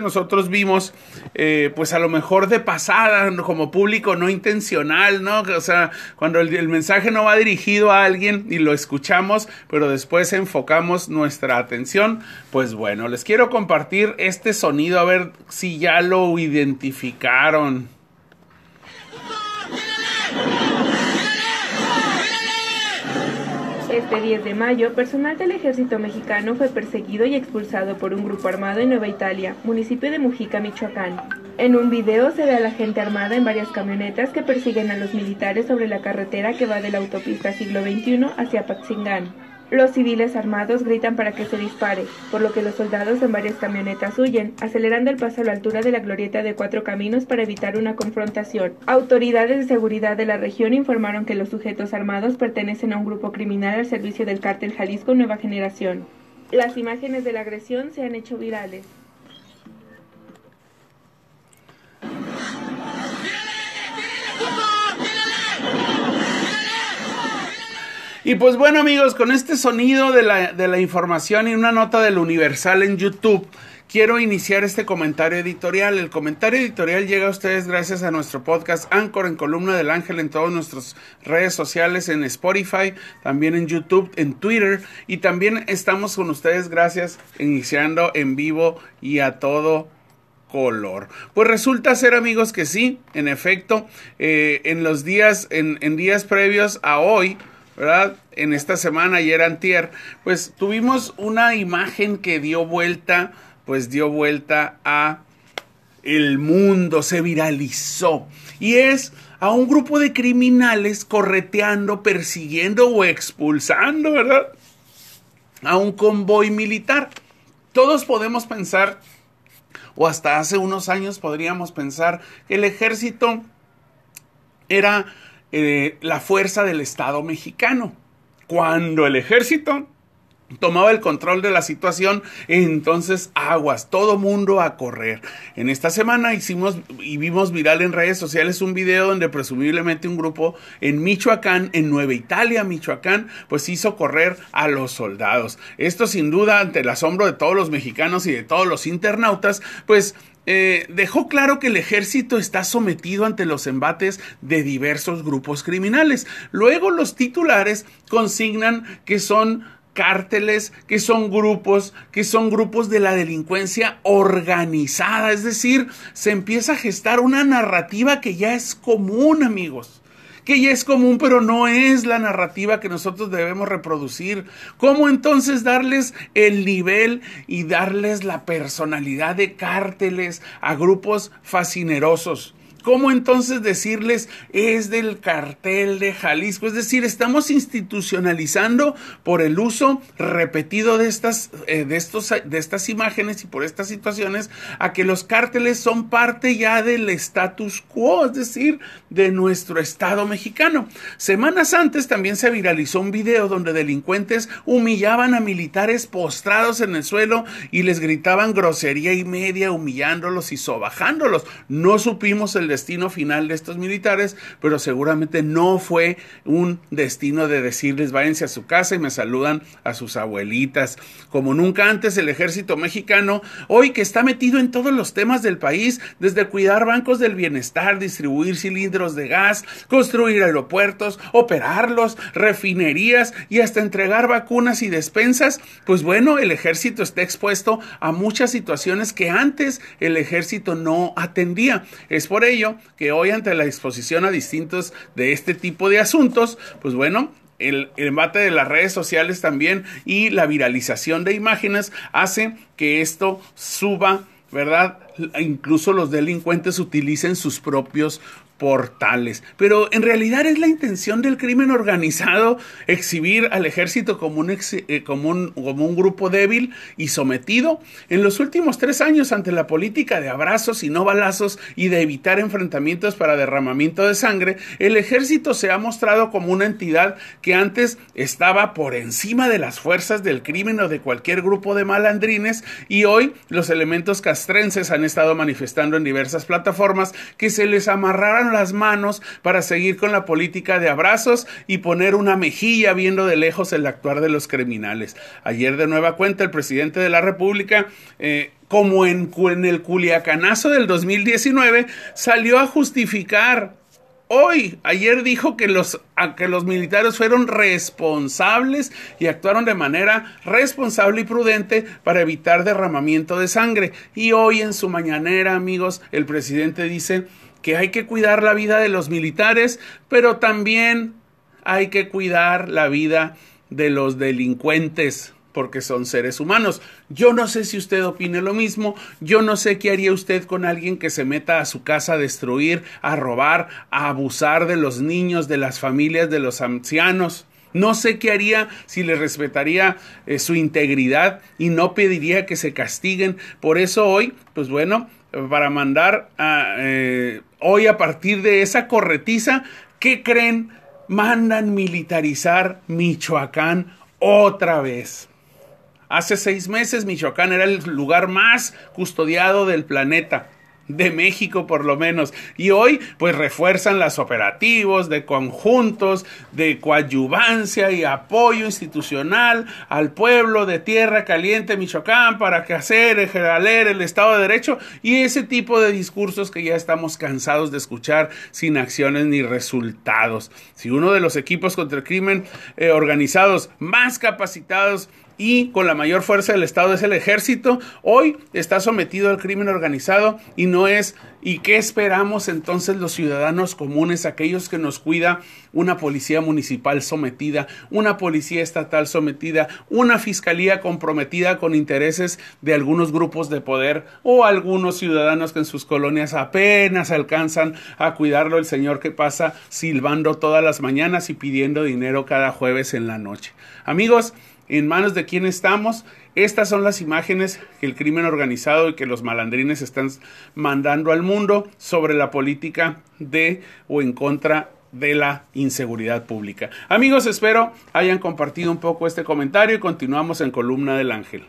nosotros vimos, eh, pues a lo mejor de pasada, como público no intencional, ¿no? O sea, cuando el, mensaje no va dirigido a alguien y lo escuchamos, pero después enfocamos nuestra atención, pues bueno, les quiero compartir este sonido a ver si ya lo identificaron. Este 10 de mayo, personal del ejército mexicano fue perseguido y expulsado por un grupo armado en Nueva Italia, municipio de Mujica, Michoacán. En un video se ve a la gente armada en varias camionetas que persiguen a los militares sobre la carretera que va de la autopista siglo XXI hacia Paxingán. Los civiles armados gritan para que se dispare, por lo que los soldados en varias camionetas huyen, acelerando el paso a la altura de la glorieta de cuatro caminos para evitar una confrontación. Autoridades de seguridad de la región informaron que los sujetos armados pertenecen a un grupo criminal al servicio del cártel Jalisco Nueva Generación. Las imágenes de la agresión se han hecho virales. Y pues bueno amigos, con este sonido de la, de la información y una nota del Universal en YouTube, quiero iniciar este comentario editorial. El comentario editorial llega a ustedes gracias a nuestro podcast Anchor en Columna del Ángel en todas nuestras redes sociales, en Spotify, también en YouTube, en Twitter y también estamos con ustedes gracias iniciando en vivo y a todo color. Pues resulta ser amigos que sí, en efecto, eh, en los días, en, en días previos a hoy, ¿verdad? En esta semana, ayer antier, pues tuvimos una imagen que dio vuelta, pues dio vuelta a el mundo, se viralizó. Y es a un grupo de criminales correteando, persiguiendo o expulsando, ¿verdad? A un convoy militar. Todos podemos pensar, o hasta hace unos años podríamos pensar, que el ejército era eh, la fuerza del Estado mexicano. Cuando el ejército tomaba el control de la situación, entonces aguas, todo mundo a correr. En esta semana hicimos y vimos viral en redes sociales un video donde presumiblemente un grupo en Michoacán, en Nueva Italia, Michoacán, pues hizo correr a los soldados. Esto sin duda ante el asombro de todos los mexicanos y de todos los internautas, pues eh, dejó claro que el ejército está sometido ante los embates de diversos grupos criminales. Luego los titulares consignan que son cárteles, que son grupos, que son grupos de la delincuencia organizada. Es decir, se empieza a gestar una narrativa que ya es común, amigos que ya es común, pero no es la narrativa que nosotros debemos reproducir. ¿Cómo entonces darles el nivel y darles la personalidad de cárteles a grupos fascinerosos? ¿Cómo entonces decirles es del cartel de Jalisco? Es decir, estamos institucionalizando por el uso repetido de estas, eh, de estos, de estas imágenes y por estas situaciones a que los cárteles son parte ya del status quo, es decir, de nuestro Estado mexicano. Semanas antes también se viralizó un video donde delincuentes humillaban a militares postrados en el suelo y les gritaban grosería y media, humillándolos y sobajándolos. No supimos el destino final de estos militares, pero seguramente no fue un destino de decirles váyanse a su casa y me saludan a sus abuelitas. Como nunca antes el ejército mexicano, hoy que está metido en todos los temas del país, desde cuidar bancos del bienestar, distribuir cilindros de gas, construir aeropuertos, operarlos, refinerías y hasta entregar vacunas y despensas, pues bueno, el ejército está expuesto a muchas situaciones que antes el ejército no atendía. Es por ello que hoy ante la exposición a distintos de este tipo de asuntos, pues bueno, el, embate de las redes sociales también y la viralización de imágenes hace que esto suba, ¿verdad? Incluso los delincuentes utilicen sus propios portales. Pero en realidad es la intención del crimen organizado exhibir al ejército como un, eh, como, un, como un, grupo débil y sometido. En los últimos tres años, ante la política de abrazos y no balazos y de evitar enfrentamientos para derramamiento de sangre, el ejército se ha mostrado como una entidad que antes estaba por encima de las fuerzas del crimen o de cualquier grupo de malandrines y hoy los elementos castrenses han estado manifestando en diversas plataformas que se les amarraran las manos para seguir con la política de abrazos y poner una mejilla viendo de lejos el actuar de los criminales. Ayer de nueva cuenta el presidente de la República eh, como en, en el Culiacanazo del 2019, salió a justificar hoy, ayer dijo que los, que los militares fueron responsables y actuaron de manera responsable y prudente para evitar derramamiento de sangre. Y hoy en su mañanera, amigos, el presidente dice que hay que cuidar la vida de los militares, pero también hay que cuidar la vida de los delincuentes porque son seres humanos. Yo no sé si usted opine lo mismo, yo no sé qué haría usted con alguien que se meta a su casa a destruir, a robar, a abusar de los niños, de las familias, de los ancianos. No sé qué haría si le respetaría eh, su integridad y no pediría que se castiguen. Por eso hoy, pues bueno, para mandar eh, hoy a partir de esa corretiza, ¿qué creen? Mandan militarizar Michoacán otra vez. Hace seis meses Michoacán era el lugar más custodiado del planeta de México por lo menos. Y hoy pues refuerzan los operativos de conjuntos, de coadyuvancia y apoyo institucional al pueblo de Tierra Caliente, Michoacán, para que hacer, el Estado de Derecho y ese tipo de discursos que ya estamos cansados de escuchar sin acciones ni resultados. Si uno de los equipos contra el crimen eh, organizados más capacitados y con la mayor fuerza del Estado es el ejército, hoy está sometido al crimen organizado y no es ¿y qué esperamos entonces los ciudadanos comunes, aquellos que nos cuida una policía municipal sometida, una policía estatal sometida, una fiscalía comprometida con intereses de algunos grupos de poder o algunos ciudadanos que en sus colonias apenas alcanzan a cuidarlo el señor que pasa silbando todas las mañanas y pidiendo dinero cada jueves en la noche. Amigos, en manos de quién estamos. Estas son las imágenes que el crimen organizado y que los malandrines están mandando al mundo sobre la política de o en contra de la inseguridad pública. Amigos, espero hayan compartido un poco este comentario y continuamos en Columna del Ángel.